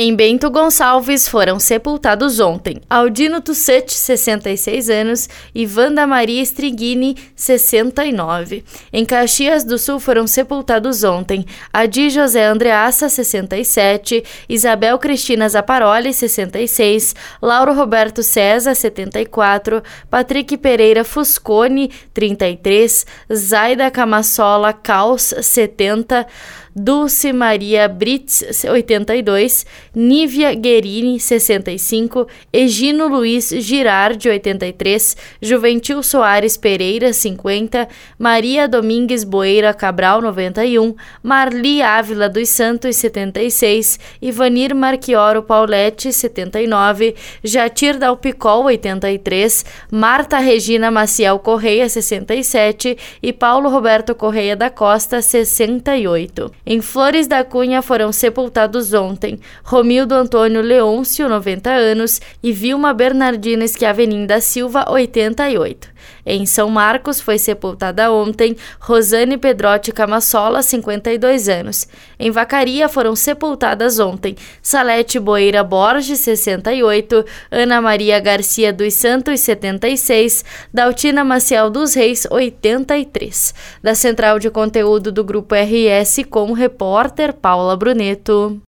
Em Bento Gonçalves foram sepultados ontem Aldino Tussete, 66 anos, e Wanda Maria Striguini, 69. Em Caxias do Sul foram sepultados ontem Adi José Andreassa, 67, Isabel Cristina Zaparoli, 66, Lauro Roberto César, 74, Patrick Pereira Fuscone, 33, Zaida Camassola Caos, 70, Dulce Maria Brits, 82, Nívia Guerini, 65, Egino Luiz Girardi, 83, Juventil Soares Pereira, 50, Maria Domingues Boeira Cabral, 91, Marli Ávila dos Santos, 76, Ivanir Marquioro Paulette, 79, Jatir Dalpicol, 83, Marta Regina Maciel Correia, 67 e Paulo Roberto Correia da Costa, 68. Em Flores da Cunha foram sepultados ontem Romildo Antônio Leôncio, 90 anos, e Vilma Bernardina Schiavenin da Silva, 88. Em São Marcos foi sepultada ontem Rosane Pedrotti Camassola, 52 anos. Em Vacaria foram sepultadas ontem Salete Boeira Borges, 68, Ana Maria Garcia dos Santos, 76, Daltina Maciel dos Reis, 83. Da Central de Conteúdo do Grupo RS com repórter Paula Bruneto.